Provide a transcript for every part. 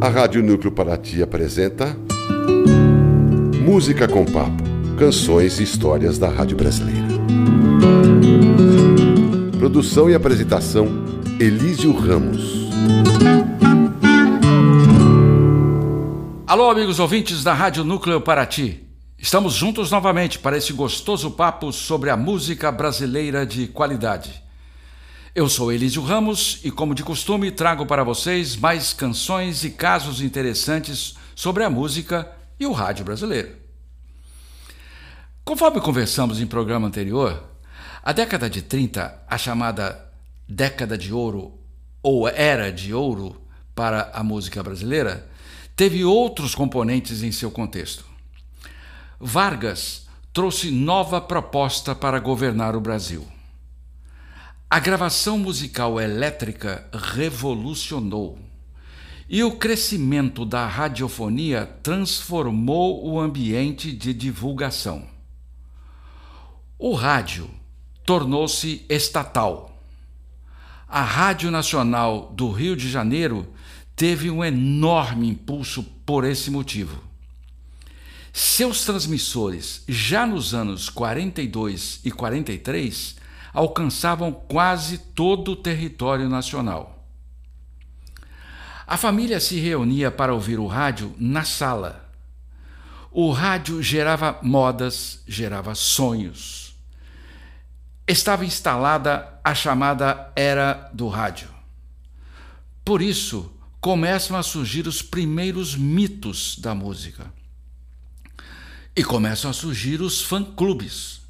A Rádio Núcleo Paraty apresenta Música com Papo, canções e histórias da Rádio Brasileira. Produção e apresentação Elísio Ramos. Alô, amigos ouvintes da Rádio Núcleo Paraty. Estamos juntos novamente para esse gostoso papo sobre a música brasileira de qualidade. Eu sou Elísio Ramos e, como de costume, trago para vocês mais canções e casos interessantes sobre a música e o rádio brasileiro. Conforme conversamos em programa anterior, a década de 30, a chamada década de ouro ou era de ouro para a música brasileira, teve outros componentes em seu contexto. Vargas trouxe nova proposta para governar o Brasil a gravação musical elétrica revolucionou e o crescimento da radiofonia transformou o ambiente de divulgação. O rádio tornou-se estatal. A Rádio Nacional do Rio de Janeiro teve um enorme impulso por esse motivo. Seus transmissores, já nos anos 42 e 43, alcançavam quase todo o território nacional. A família se reunia para ouvir o rádio na sala. O rádio gerava modas, gerava sonhos. Estava instalada a chamada Era do Rádio. Por isso, começam a surgir os primeiros mitos da música. E começam a surgir os fã-clubes.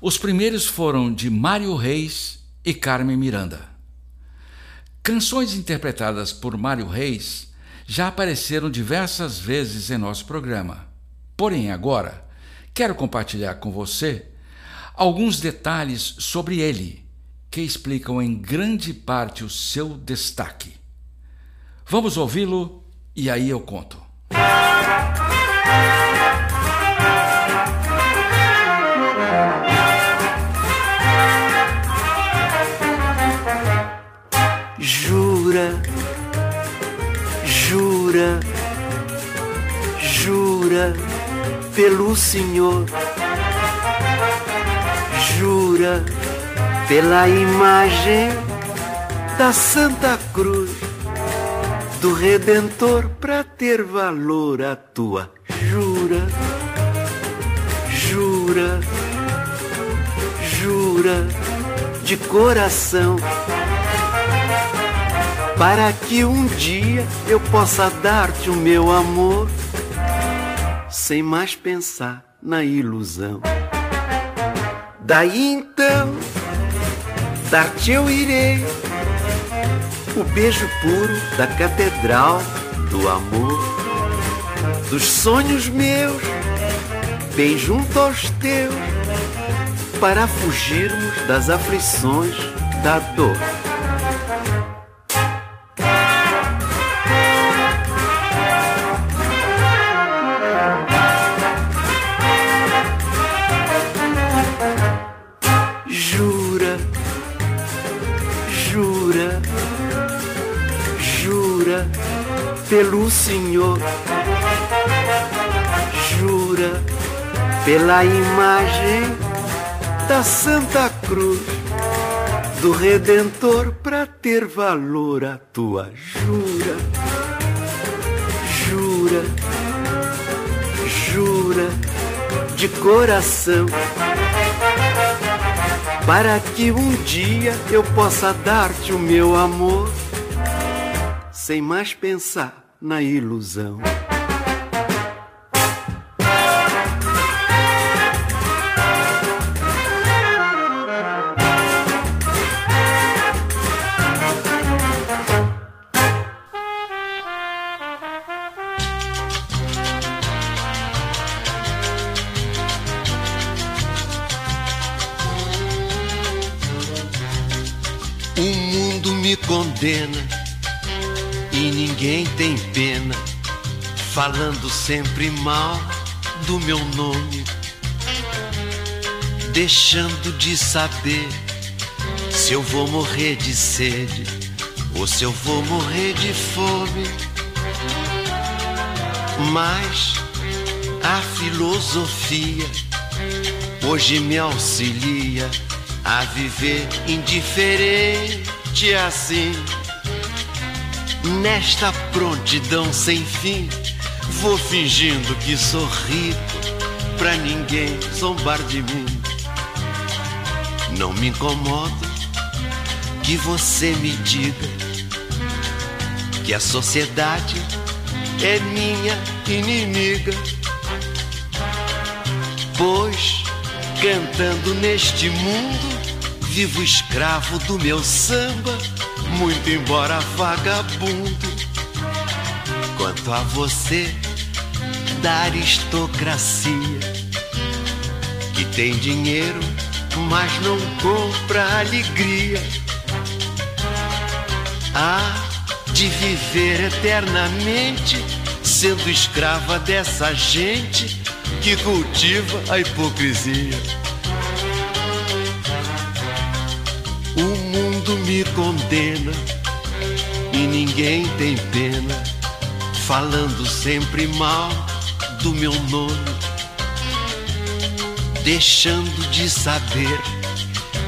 Os primeiros foram de Mário Reis e Carmen Miranda. Canções interpretadas por Mário Reis já apareceram diversas vezes em nosso programa. Porém, agora, quero compartilhar com você alguns detalhes sobre ele que explicam em grande parte o seu destaque. Vamos ouvi-lo e aí eu conto. Jura, jura pelo Senhor, jura pela imagem da Santa Cruz do Redentor para ter valor a tua. Jura, jura, jura de coração para que um dia eu possa dar-te o meu amor, sem mais pensar na ilusão. Daí então, dar-te eu irei o beijo puro da catedral do amor, dos sonhos meus, bem junto aos teus, para fugirmos das aflições da dor. Jura pela imagem da Santa Cruz do Redentor para ter valor a tua jura, jura, jura de coração para que um dia eu possa dar-te o meu amor sem mais pensar na ilusão. Falando sempre mal do meu nome. deixando de saber se eu vou morrer de sede ou se eu vou morrer de fome. Mas a filosofia hoje me auxilia a viver indiferente assim. Nesta prontidão sem fim, vou fingindo que sou rico pra ninguém zombar de mim. Não me incomodo que você me diga que a sociedade é minha inimiga. Pois, cantando neste mundo, vivo escravo do meu samba, muito embora vagabundo. Quanto a você, da aristocracia, que tem dinheiro, mas não compra alegria. Ah, de viver eternamente, sendo escrava dessa gente que cultiva a hipocrisia. O mundo me condena e ninguém tem pena, falando sempre mal do meu nome, deixando de saber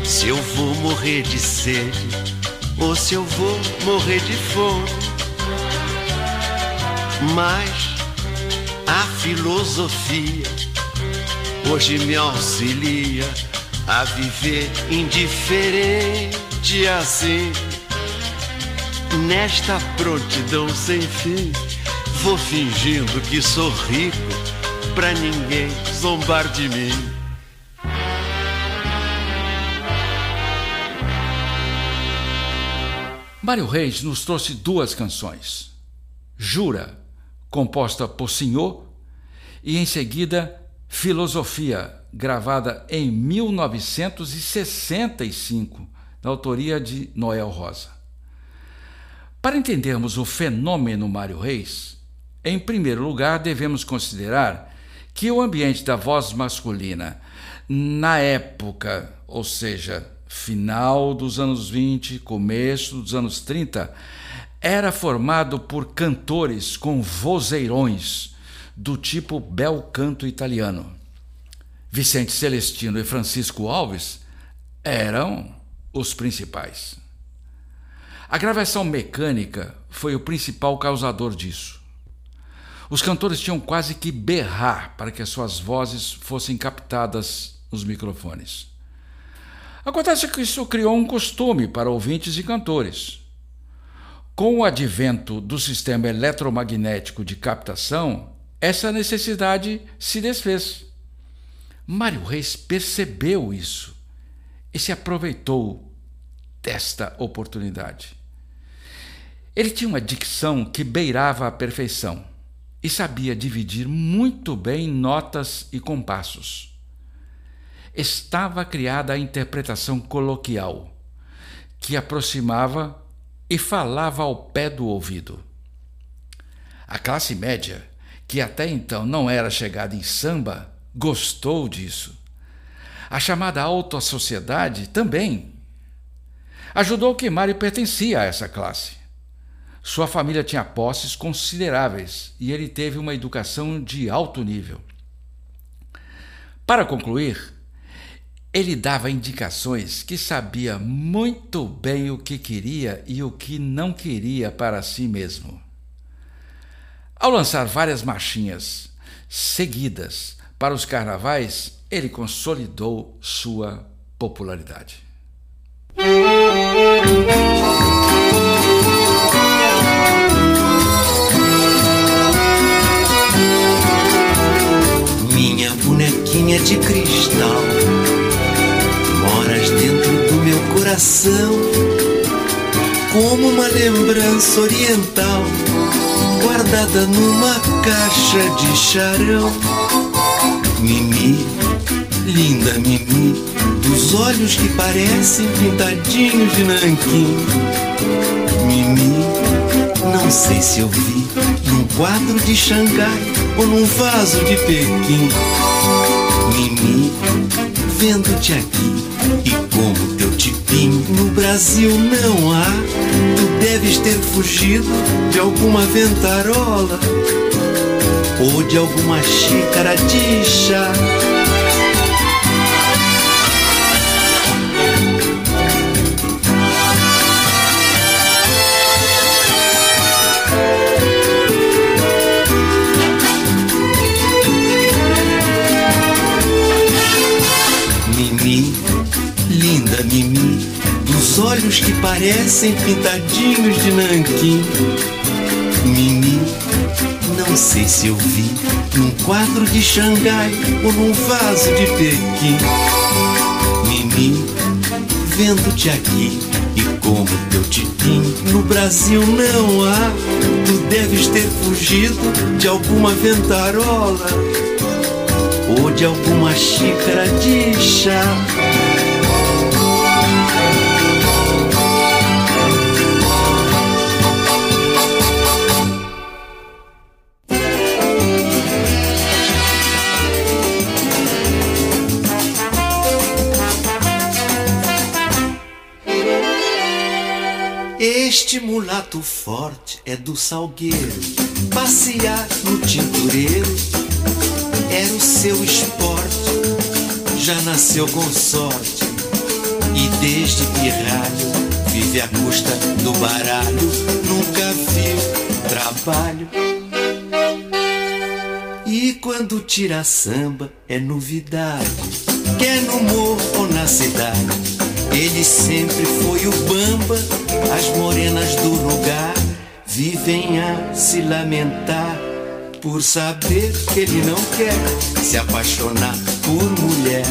se eu vou morrer de sede ou se eu vou morrer de fome. Mas a filosofia hoje me auxilia a viver indiferente assim. Nesta prontidão sem fim, vou fingindo que sou rico pra ninguém zombar de mim. Mário Reis nos trouxe duas canções. Jura, composta por Senhor, e em seguida Filosofia, gravada em 1965, da autoria de Noel Rosa. Para entendermos o fenômeno Mário Reis, em primeiro lugar devemos considerar que o ambiente da voz masculina na época, ou seja, final dos anos 20, começo dos anos 30, era formado por cantores com vozeirões do tipo bel canto italiano. Vicente Celestino e Francisco Alves eram os principais. A gravação mecânica foi o principal causador disso. Os cantores tinham quase que berrar para que as suas vozes fossem captadas nos microfones. Acontece que isso criou um costume para ouvintes e cantores. Com o advento do sistema eletromagnético de captação, essa necessidade se desfez. Mário Reis percebeu isso e se aproveitou desta oportunidade. Ele tinha uma dicção que beirava a perfeição e sabia dividir muito bem notas e compassos. Estava criada a interpretação coloquial, que aproximava e falava ao pé do ouvido. A classe média que até então não era chegada em samba, gostou disso. A chamada alta sociedade também. Ajudou que Mário pertencia a essa classe. Sua família tinha posses consideráveis e ele teve uma educação de alto nível. Para concluir, ele dava indicações que sabia muito bem o que queria e o que não queria para si mesmo. Ao lançar várias marchinhas seguidas para os carnavais, ele consolidou sua popularidade. Bonequinha de cristal, moras dentro do meu coração, como uma lembrança oriental guardada numa caixa de charão. Mimi, linda Mimi, dos olhos que parecem pintadinhos de nanquim. Mimi, não sei se eu vi num quadro de Xangai ou num vaso de Pequim. Mimi, vendo-te aqui e como teu tipim no Brasil não há, tu deves ter fugido de alguma ventarola ou de alguma xícara de chá. Parecem pintadinhos de nanquim. Mimi, não sei se eu vi num quadro de Xangai ou num vaso de Pequim. Mimi, vendo-te aqui e como teu tipim no Brasil não há, tu deves ter fugido de alguma ventarola ou de alguma xícara de chá. Mulato forte é do salgueiro, passear no tintureiro era o seu esporte, já nasceu com sorte e desde pirralho vive à custa do baralho, nunca viu trabalho. E quando tira samba é novidade, quer no morro ou na cidade. Ele sempre foi o bamba, as morenas do lugar vivem a se lamentar por saber que ele não quer se apaixonar por mulher.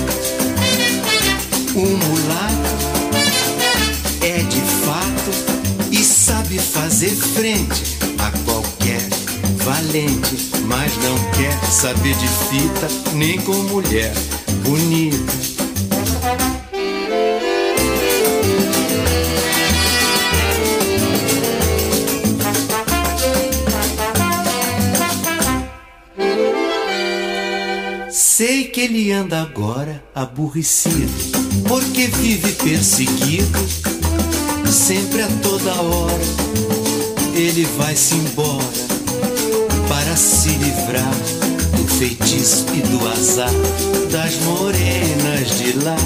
O mulato é de fato e sabe fazer frente a qualquer valente, mas não quer saber de fita nem com mulher bonita. Sei que ele anda agora aborrecido, porque vive perseguido, sempre a toda hora. Ele vai-se embora para se livrar do feitiço e do azar das morenas de lá.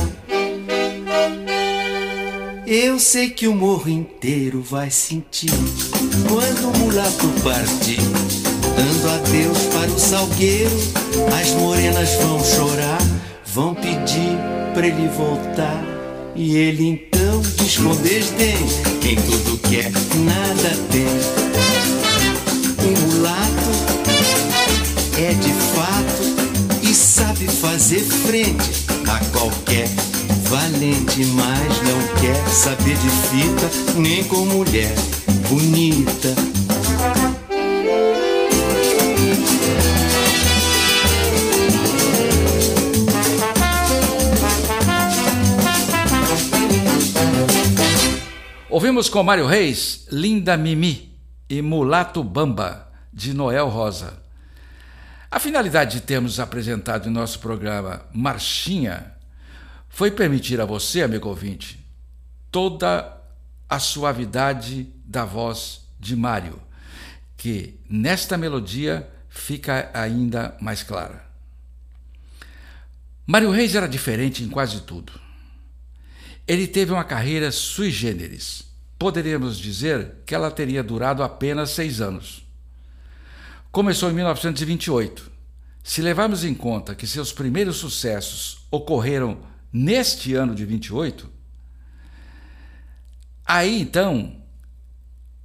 Eu sei que o morro inteiro vai sentir quando o mulato partir dando adeus para o salgueiro. As morenas vão chorar, vão pedir para ele voltar. E ele então diz com desdém: quem tudo quer, nada tem. O mulato é de fato e sabe fazer frente a qualquer valente, mas não quer saber de fita nem com mulher bonita. Ouvimos com Mário Reis, Linda Mimi e Mulato Bamba, de Noel Rosa. A finalidade de termos apresentado em nosso programa Marchinha foi permitir a você, amigo ouvinte, toda a suavidade da voz de Mário, que nesta melodia fica ainda mais clara. Mário Reis era diferente em quase tudo. Ele teve uma carreira sui generis. Poderíamos dizer que ela teria durado apenas seis anos. Começou em 1928. Se levarmos em conta que seus primeiros sucessos ocorreram neste ano de 28, aí então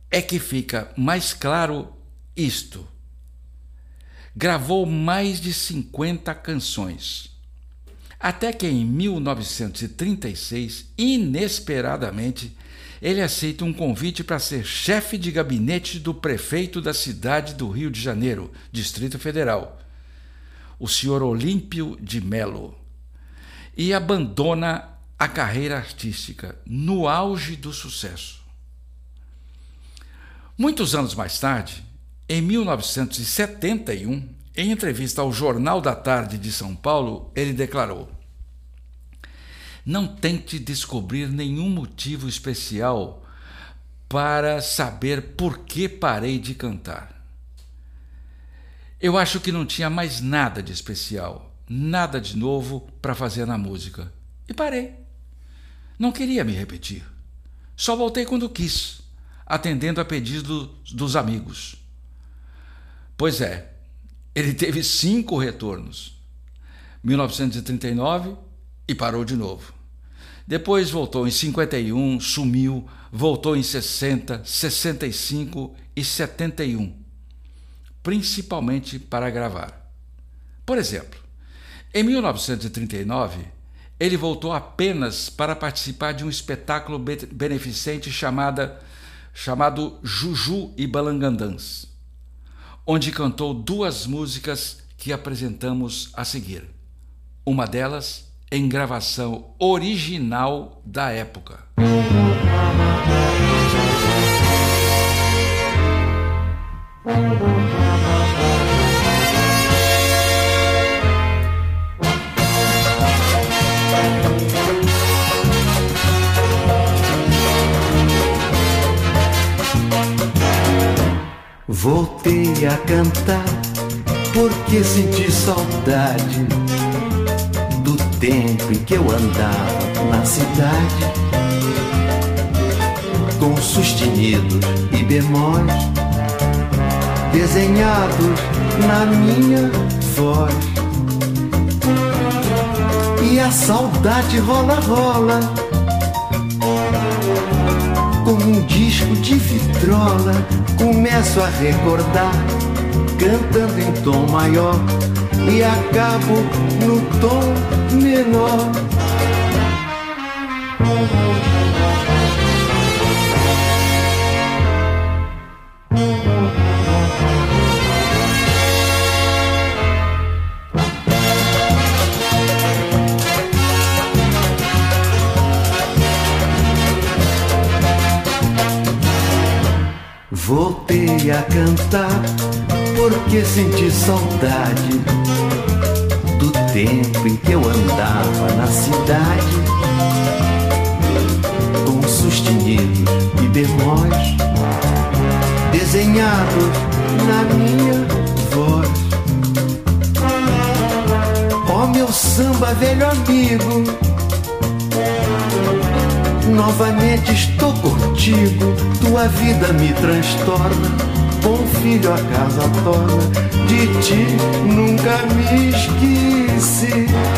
é que fica mais claro isto. Gravou mais de 50 canções até que em 1936, inesperadamente, ele aceita um convite para ser chefe de gabinete do prefeito da cidade do Rio de Janeiro, Distrito Federal, o senhor Olímpio de Melo, e abandona a carreira artística no auge do sucesso. Muitos anos mais tarde, em 1971, em entrevista ao Jornal da Tarde de São Paulo, ele declarou: Não tente descobrir nenhum motivo especial para saber por que parei de cantar. Eu acho que não tinha mais nada de especial, nada de novo para fazer na música. E parei. Não queria me repetir. Só voltei quando quis, atendendo a pedido dos amigos. Pois é, ele teve cinco retornos. 1939 e parou de novo. Depois voltou em 51, sumiu, voltou em 60, 65 e 71, principalmente para gravar. Por exemplo, em 1939, ele voltou apenas para participar de um espetáculo beneficente chamada, chamado Juju e Balangandãs, onde cantou duas músicas que apresentamos a seguir. Uma delas em gravação original da época. Voltei a cantar porque senti saudade tempo em que eu andava na cidade com sustenidos e bemóis desenhados na minha voz. E a saudade rola, rola como um disco de vitrola. Começo a recordar, cantando em tom maior e acabo no tom menor. Voltei a cantar porque senti saudade tempo em que eu andava na cidade. Com sustenidos e bemóis desenhados na minha voz. Ó oh, meu samba, velho amigo, novamente estou contigo, tua vida me transtorna bom filho a casa torna, de ti nunca me esqueci.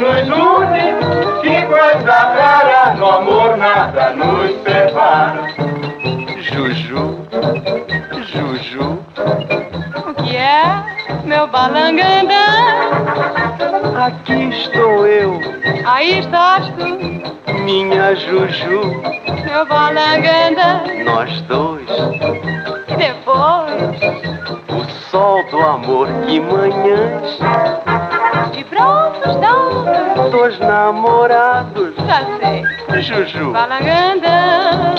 nos une. Que coisa rara, no amor nada nos separa. Juju, Juju, o que é, meu balangandã? Aqui estou eu, aí estás tu minha Juju, meu balanganda, nós dois. E depois, o sol do amor, que manhãs. De braços dados, dos namorados. Já sei. Juju. Balangandã.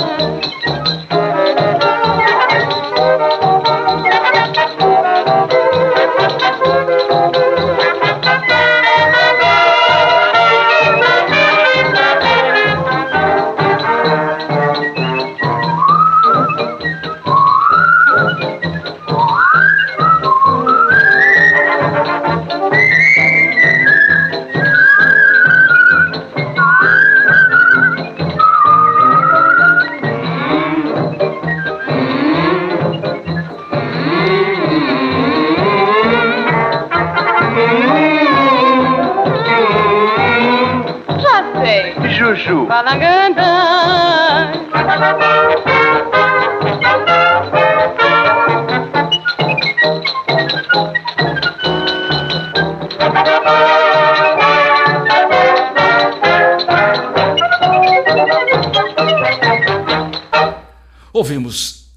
Ouvimos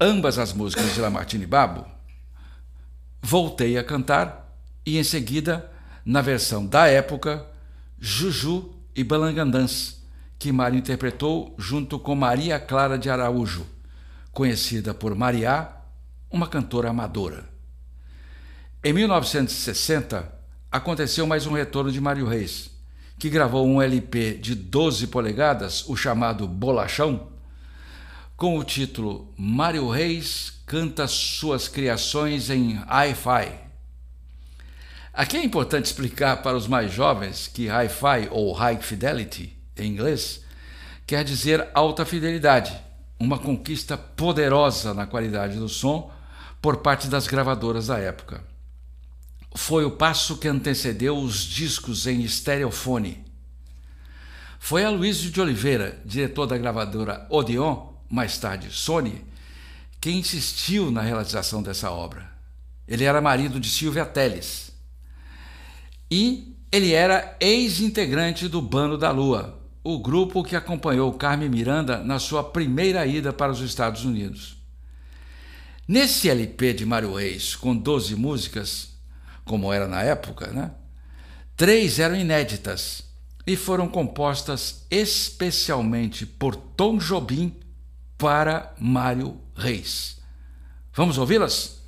ambas as músicas de Lamartine Babo. Voltei a cantar e em seguida, na versão da época, Juju e Balangandãs, que Mário interpretou junto com Maria Clara de Araújo, conhecida por Mariá, uma cantora amadora. Em 1960, aconteceu mais um retorno de Mário Reis, que gravou um LP de 12 polegadas, o chamado Bolachão, com o título Mário Reis canta suas criações em hi-fi. Aqui é importante explicar para os mais jovens que hi-fi ou high fidelity em inglês quer dizer alta fidelidade, uma conquista poderosa na qualidade do som por parte das gravadoras da época. Foi o passo que antecedeu os discos em estereofone. Foi Aloysio de Oliveira, diretor da gravadora Odeon, mais tarde Sony, que insistiu na realização dessa obra. Ele era marido de Silvia Teles. E ele era ex-integrante do Bando da Lua, o grupo que acompanhou Carmen Miranda na sua primeira ida para os Estados Unidos. Nesse LP de Mário Reis, com 12 músicas, como era na época, né? três eram inéditas e foram compostas especialmente por Tom Jobim para Mário Reis. Vamos ouvi-las?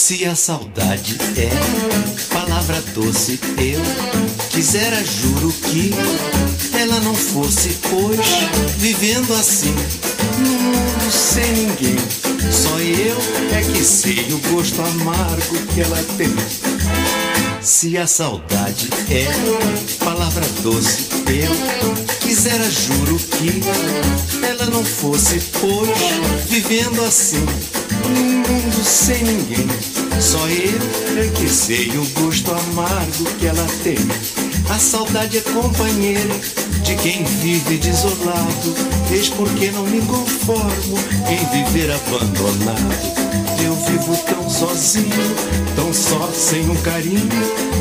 Se a saudade é palavra doce, eu quisera, juro que ela não fosse, pois vivendo assim, num mundo sem ninguém, só eu é que sei o gosto amargo que ela tem. Se a saudade é palavra doce, eu quisera, juro que ela não fosse, pois vivendo assim, num mundo sem ninguém, só eu é que sei o gosto amargo que ela tem. A saudade é companheira de quem vive desolado, eis porque não me conformo em viver abandonado. Eu vivo tão sozinho, tão só sem um carinho.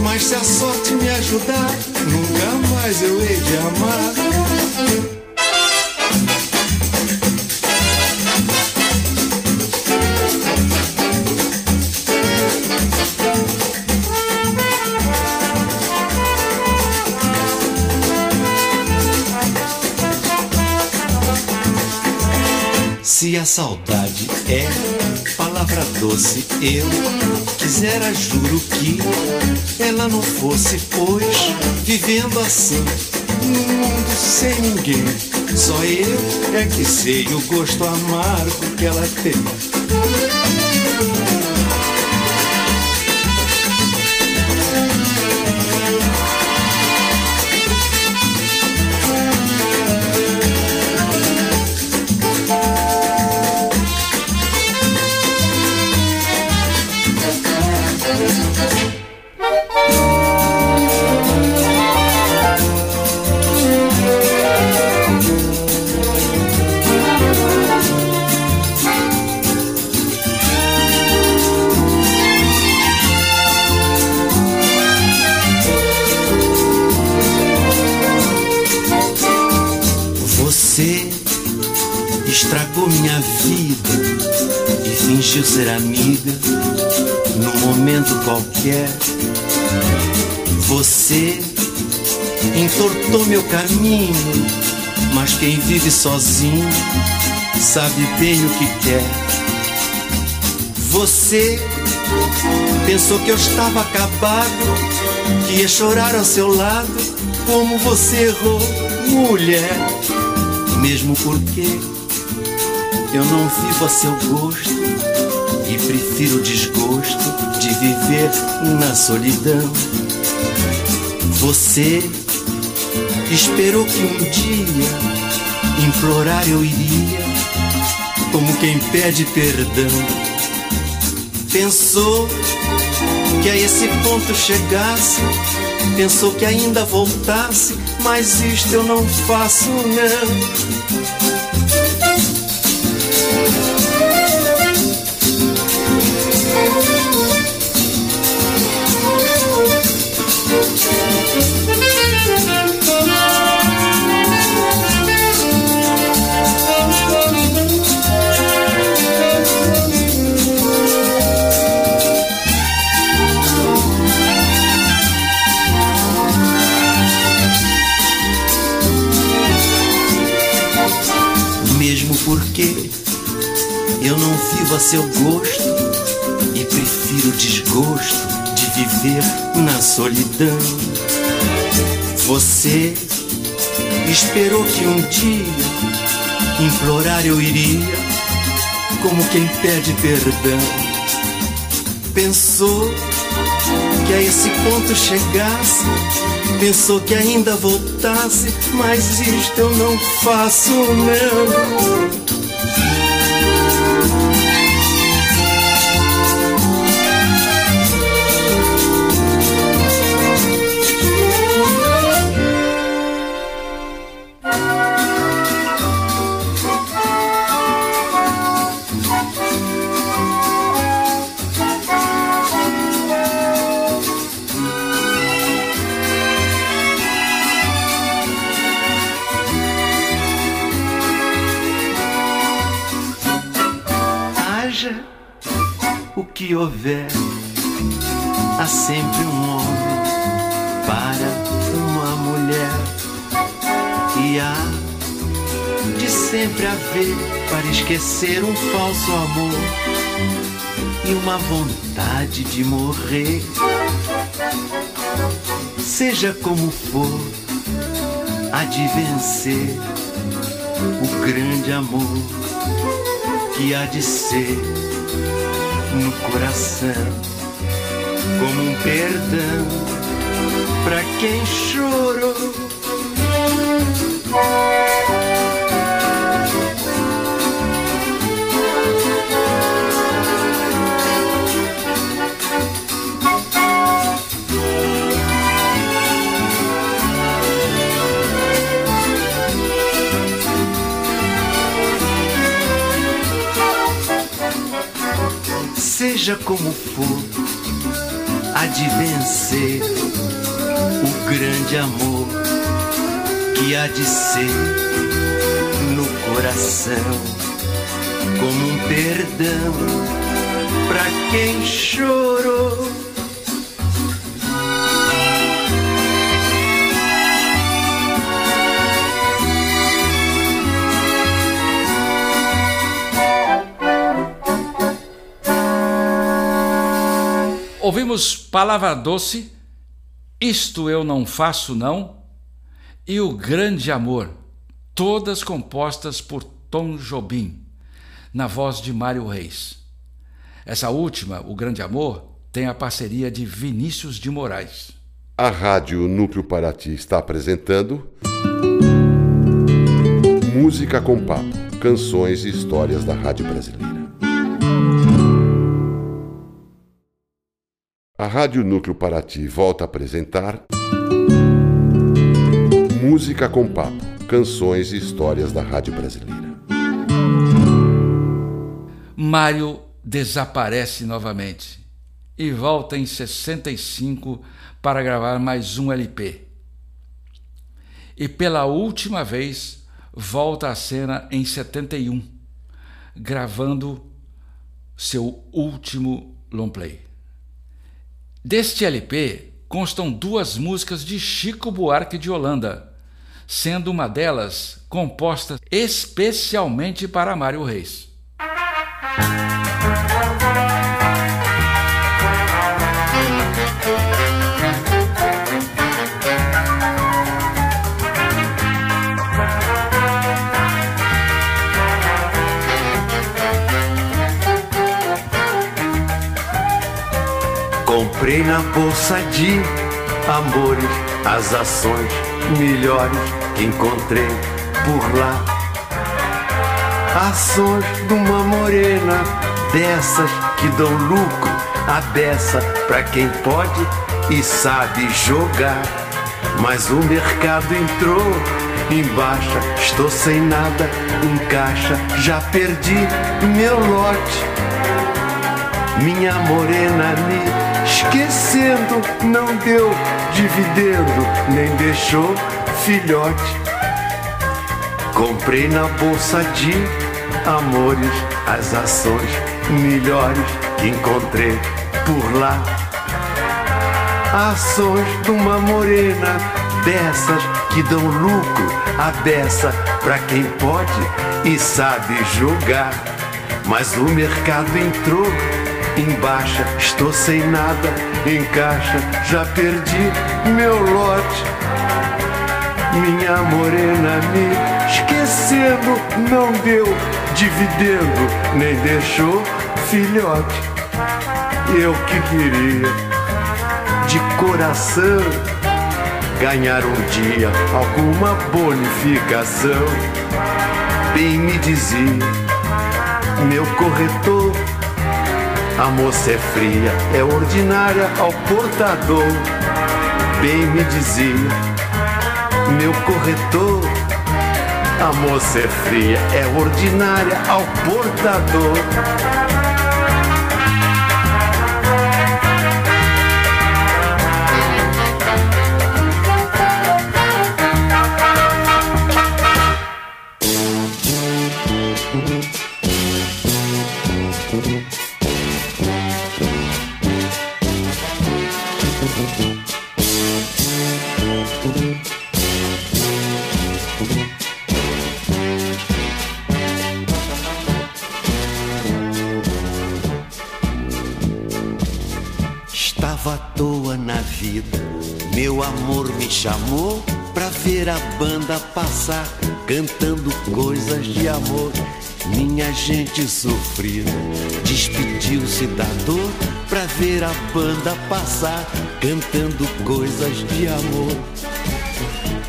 Mas se a sorte me ajudar, nunca mais eu hei de amar. A saudade é palavra doce, eu quisera, juro que ela não fosse, pois vivendo assim, num mundo sem ninguém, só eu é que sei o gosto amargo que ela tem. Qualquer. Você entortou meu caminho, mas quem vive sozinho sabe bem o que quer. Você pensou que eu estava acabado, que ia chorar ao seu lado, como você errou, mulher. Mesmo porque eu não vivo a seu gosto e prefiro o desgosto de viver na solidão. Você esperou que um dia implorar eu iria, como quem pede perdão. Pensou que a esse ponto chegasse, pensou que ainda voltasse, mas isto eu não faço, não. Seu gosto e prefiro o desgosto de viver na solidão. Você esperou que um dia implorar eu iria, como quem pede perdão. Pensou que a esse ponto chegasse, pensou que ainda voltasse, mas isto eu não faço, não. Sempre haver para esquecer um falso amor e uma vontade de morrer. Seja como for, há de vencer o grande amor que há de ser no coração, como um perdão para quem chorou. Seja como for, há de vencer o grande amor que há de ser no coração, como um perdão para quem chorou. Ouvimos Palavra Doce, Isto Eu Não Faço Não e O Grande Amor, todas compostas por Tom Jobim, na voz de Mário Reis. Essa última, O Grande Amor, tem a parceria de Vinícius de Moraes. A Rádio Núcleo Paraty está apresentando Música com Papo, canções e histórias da Rádio Brasileira. A Rádio Núcleo Paraty volta a apresentar Música com Papo, canções e histórias da Rádio Brasileira. Mário desaparece novamente e volta em 65 para gravar mais um LP. E pela última vez volta à cena em 71, gravando seu último long play. Deste LP constam duas músicas de Chico Buarque de Holanda, sendo uma delas composta especialmente para Mário Reis. Comprei na bolsa de amores as ações melhores que encontrei por lá. Ações de uma morena dessas que dão lucro a beça pra quem pode e sabe jogar. Mas o mercado entrou em baixa, estou sem nada em caixa, já perdi meu lote. Minha morena me esquecendo, não deu dividendo, nem deixou filhote. Comprei na bolsa de amores as ações melhores que encontrei por lá. Ações de uma morena dessas que dão lucro a beça pra quem pode e sabe jogar. Mas o mercado entrou em baixa, estou sem nada em caixa, já perdi meu lote. Minha morena me esquecendo, não deu dividendo, nem deixou filhote. Eu que queria, de coração, ganhar um dia alguma bonificação. Bem me dizia, meu corretor a moça é fria, é ordinária ao portador. Bem me dizia, meu corretor. A moça é fria, é ordinária ao portador. Chamou pra ver a banda passar, cantando coisas de amor. Minha gente sofrida despediu-se da dor pra ver a banda passar, cantando coisas de amor.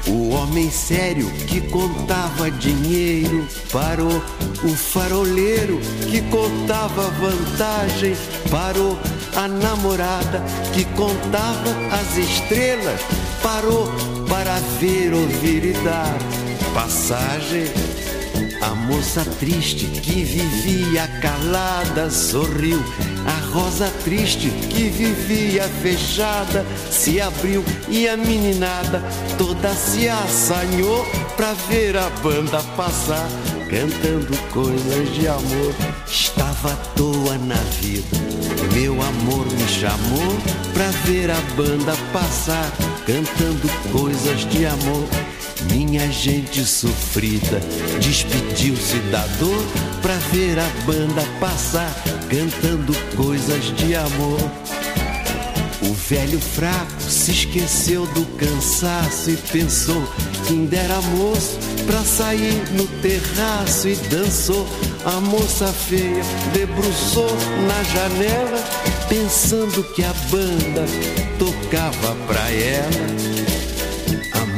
O homem sério que contava dinheiro parou. O faroleiro que contava vantagem parou. A namorada que contava as estrelas parou para ver, ouvir e dar passagem. A moça triste que vivia calada sorriu. A rosa triste que vivia fechada se abriu e a meninada toda se assanhou pra ver a banda passar, cantando coisas de amor. Estava à toa na vida, meu amor me chamou pra ver a banda passar, cantando coisas de amor. Minha gente sofrida despediu-se da dor pra ver a banda passar, cantando coisas de amor. O velho fraco se esqueceu do cansaço e pensou que ainda era moço pra sair no terraço e dançou. A moça feia debruçou na janela, pensando que a banda tocava pra ela.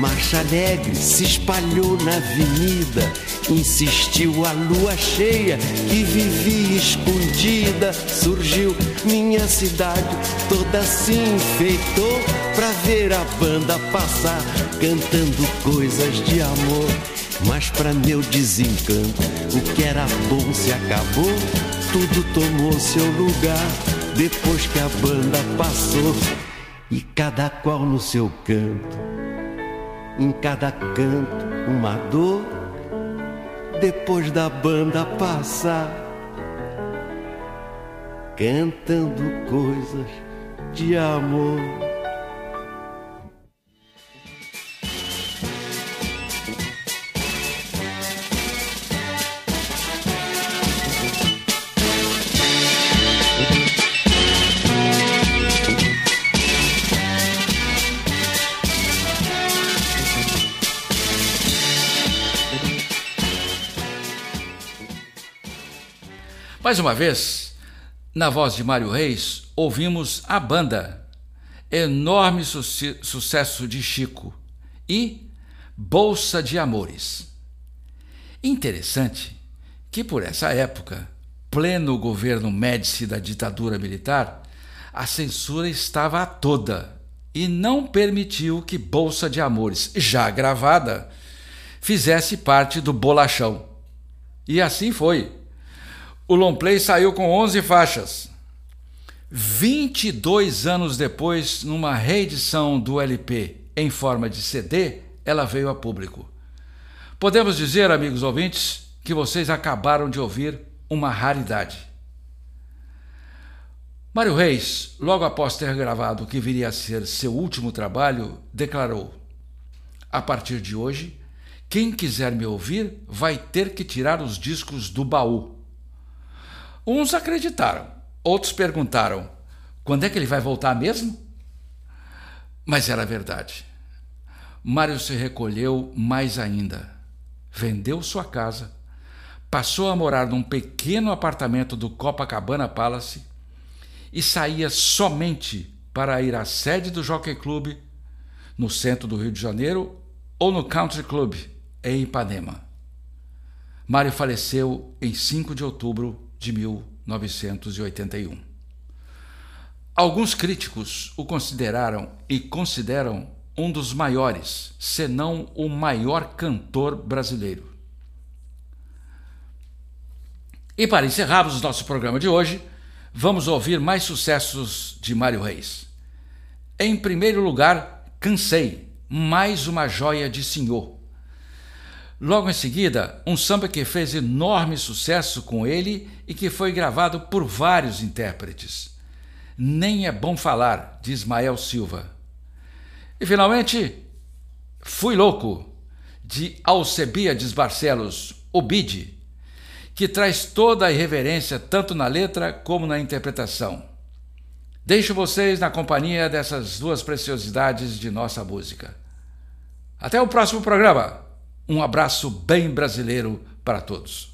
Marcha alegre se espalhou na avenida, insistiu a lua cheia que vivia escondida. Surgiu minha cidade, toda se enfeitou pra ver a banda passar, cantando coisas de amor. Mas pra meu desencanto, o que era bom se acabou, tudo tomou seu lugar depois que a banda passou e cada qual no seu canto em cada canto uma dor depois da banda passar, cantando coisas de amor. Mais uma vez, na voz de Mário Reis, ouvimos a banda, enorme suce sucesso de Chico e Bolsa de Amores. Interessante que por essa época, pleno governo Médici da ditadura militar, a censura estava a toda e não permitiu que Bolsa de Amores, já gravada, fizesse parte do bolachão. E assim foi o long play saiu com 11 faixas. 22 anos depois, numa reedição do LP em forma de CD, ela veio a público. Podemos dizer, amigos ouvintes, que vocês acabaram de ouvir uma raridade. Mário Reis, logo após ter gravado o que viria a ser seu último trabalho, declarou: A partir de hoje, quem quiser me ouvir vai ter que tirar os discos do baú. Uns acreditaram, outros perguntaram: quando é que ele vai voltar mesmo? Mas era verdade. Mário se recolheu mais ainda. Vendeu sua casa, passou a morar num pequeno apartamento do Copacabana Palace e saía somente para ir à sede do Jockey Club, no centro do Rio de Janeiro, ou no Country Club, em Ipanema. Mário faleceu em 5 de outubro de 1981. Alguns críticos o consideraram e consideram um dos maiores, se não o maior cantor brasileiro. E para encerrarmos o nosso programa de hoje, vamos ouvir mais sucessos de Mário Reis. Em primeiro lugar, Cansei, mais uma joia de senhor Logo em seguida, um samba que fez enorme sucesso com ele e que foi gravado por vários intérpretes. Nem é bom falar, de Ismael Silva. E finalmente, Fui Louco, de Alcebiades Barcelos, Obide, que traz toda a irreverência tanto na letra como na interpretação. Deixo vocês na companhia dessas duas preciosidades de nossa música. Até o próximo programa! Um abraço bem brasileiro para todos.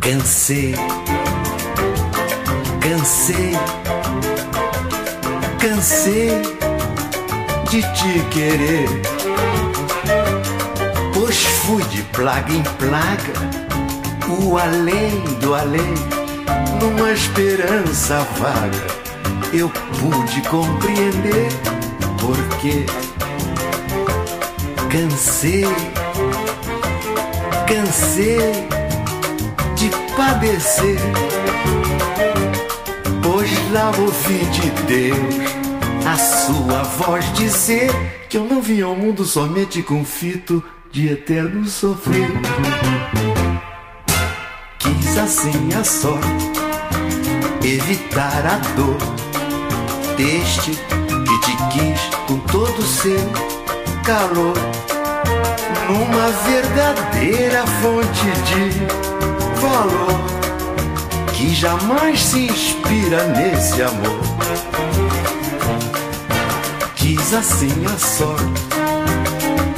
Cansei, cansei, cansei de te querer. Pois fui de plaga em plaga, o além do além numa esperança vaga, eu pude compreender porque cansei, cansei de padecer. Pois lá ouvi de Deus a sua voz dizer que eu não vim ao mundo somente com fito de eterno sofrer. Quis assim a sorte evitar a dor. Deste que te quis com todo o seu calor. Numa verdadeira fonte de valor que jamais se inspira nesse amor. Quis assim a sorte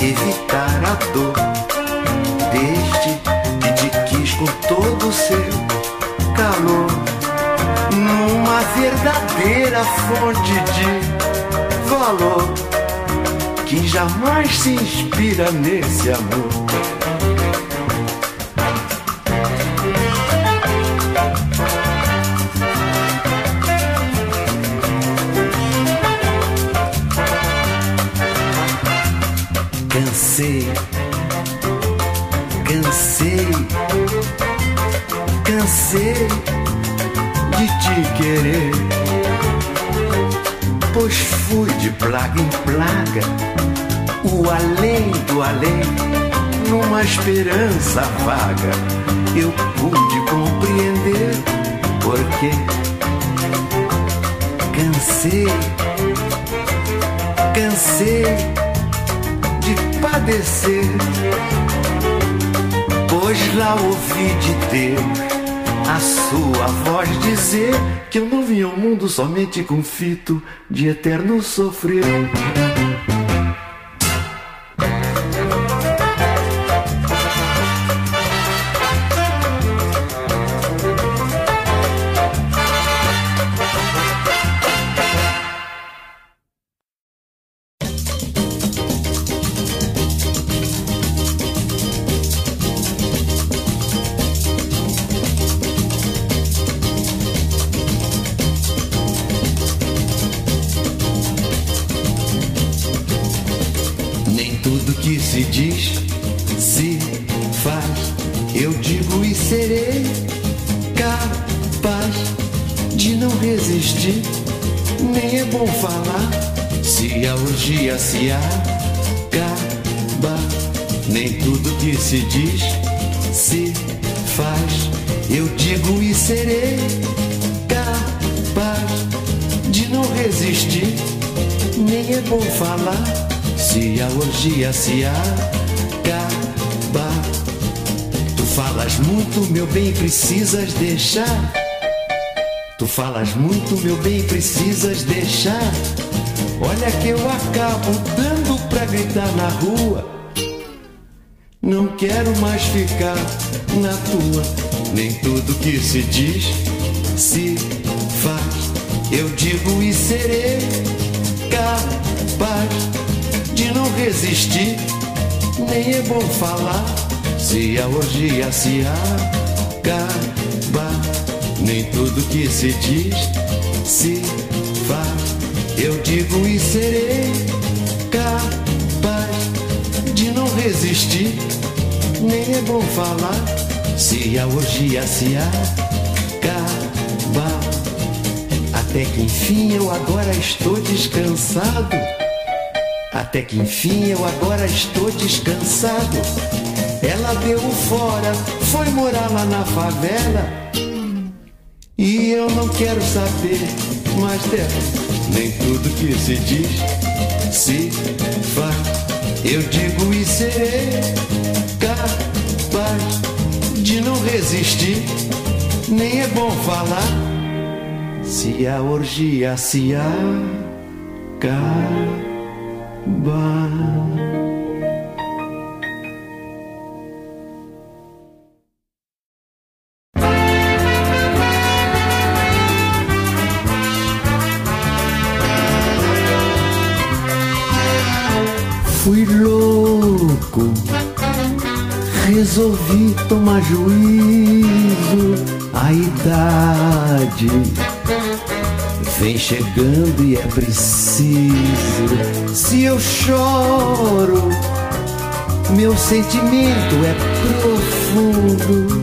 evitar a dor. Deste que te quis com todo o seu calor numa verdadeira fonte de valor que jamais se inspira nesse amor. Plaga em plaga, o além do além, numa esperança vaga, eu pude compreender porque cansei, cansei de padecer. Pois lá ouvi de Deus a sua voz dizer que eu não vim ao mundo somente com fito de eterno sofrer. Se a orgia se acaba. Nem tudo que se diz se faz. Eu digo e serei capaz de não resistir. Nem é bom falar se a orgia se acaba. Tu falas muito, meu bem, precisas deixar. Tu falas muito, meu bem, precisas deixar. Olha que eu acabo dando pra gritar na rua. Não quero mais ficar na tua. Nem tudo que se diz se faz. Eu digo e serei capaz de não resistir. Nem é bom falar se a orgia se acaba. Nem tudo que se diz se faz. Eu digo e serei capaz de não resistir. Nem é bom falar se a orgia se acaba. Até que enfim eu agora estou descansado. Até que enfim eu agora estou descansado. Ela deu fora, foi morar lá na favela. E eu não quero saber mais dela. Nem tudo que se diz se faz. Eu digo e serei capaz de não resistir. Nem é bom falar se a orgia se acaba. Resolvi tomar juízo. A idade vem chegando e é preciso. Se eu choro, meu sentimento é profundo.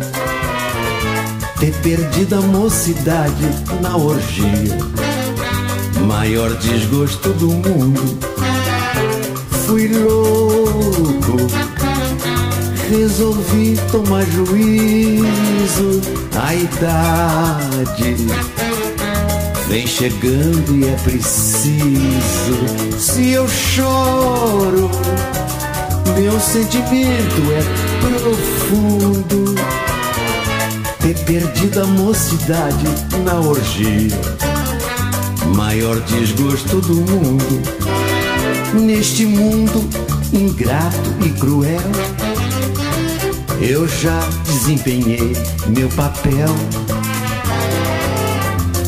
Ter perdido a mocidade na orgia, maior desgosto do mundo. Fui louco, resolvi tomar juízo. A idade vem chegando e é preciso. Se eu choro, meu sentimento é profundo. Ter perdido a mocidade na orgia, maior desgosto do mundo. Neste mundo ingrato e cruel, eu já desempenhei meu papel.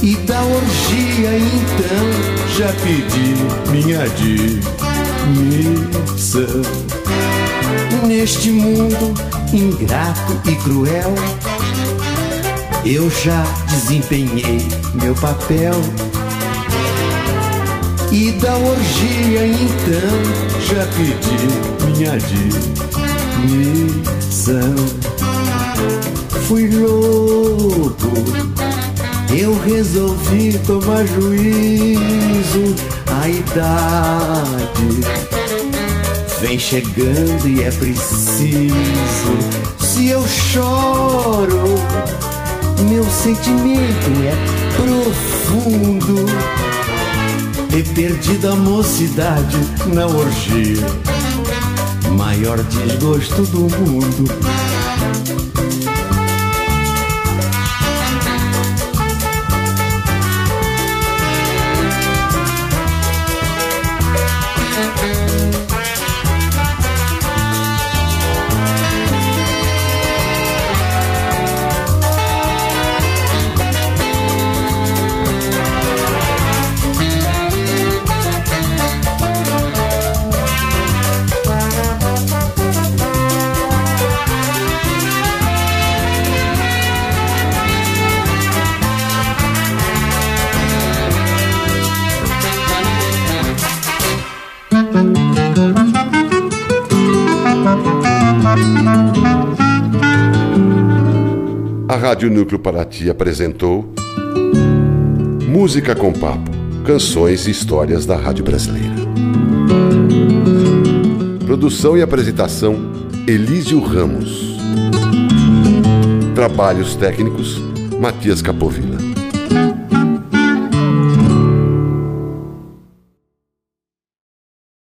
E da orgia então já pedi minha demissão. Neste mundo ingrato e cruel, eu já desempenhei meu papel. E da orgia então já pedi minha demissão. Fui louco, eu resolvi tomar juízo. A idade vem chegando e é preciso. Se eu choro, meu sentimento é profundo. Ter perdido a mocidade na orgia, maior desgosto do mundo. Rádio Núcleo Paraty apresentou Música com Papo, canções e histórias da Rádio Brasileira. Produção e apresentação Elísio Ramos. Trabalhos técnicos Matias Capovilla.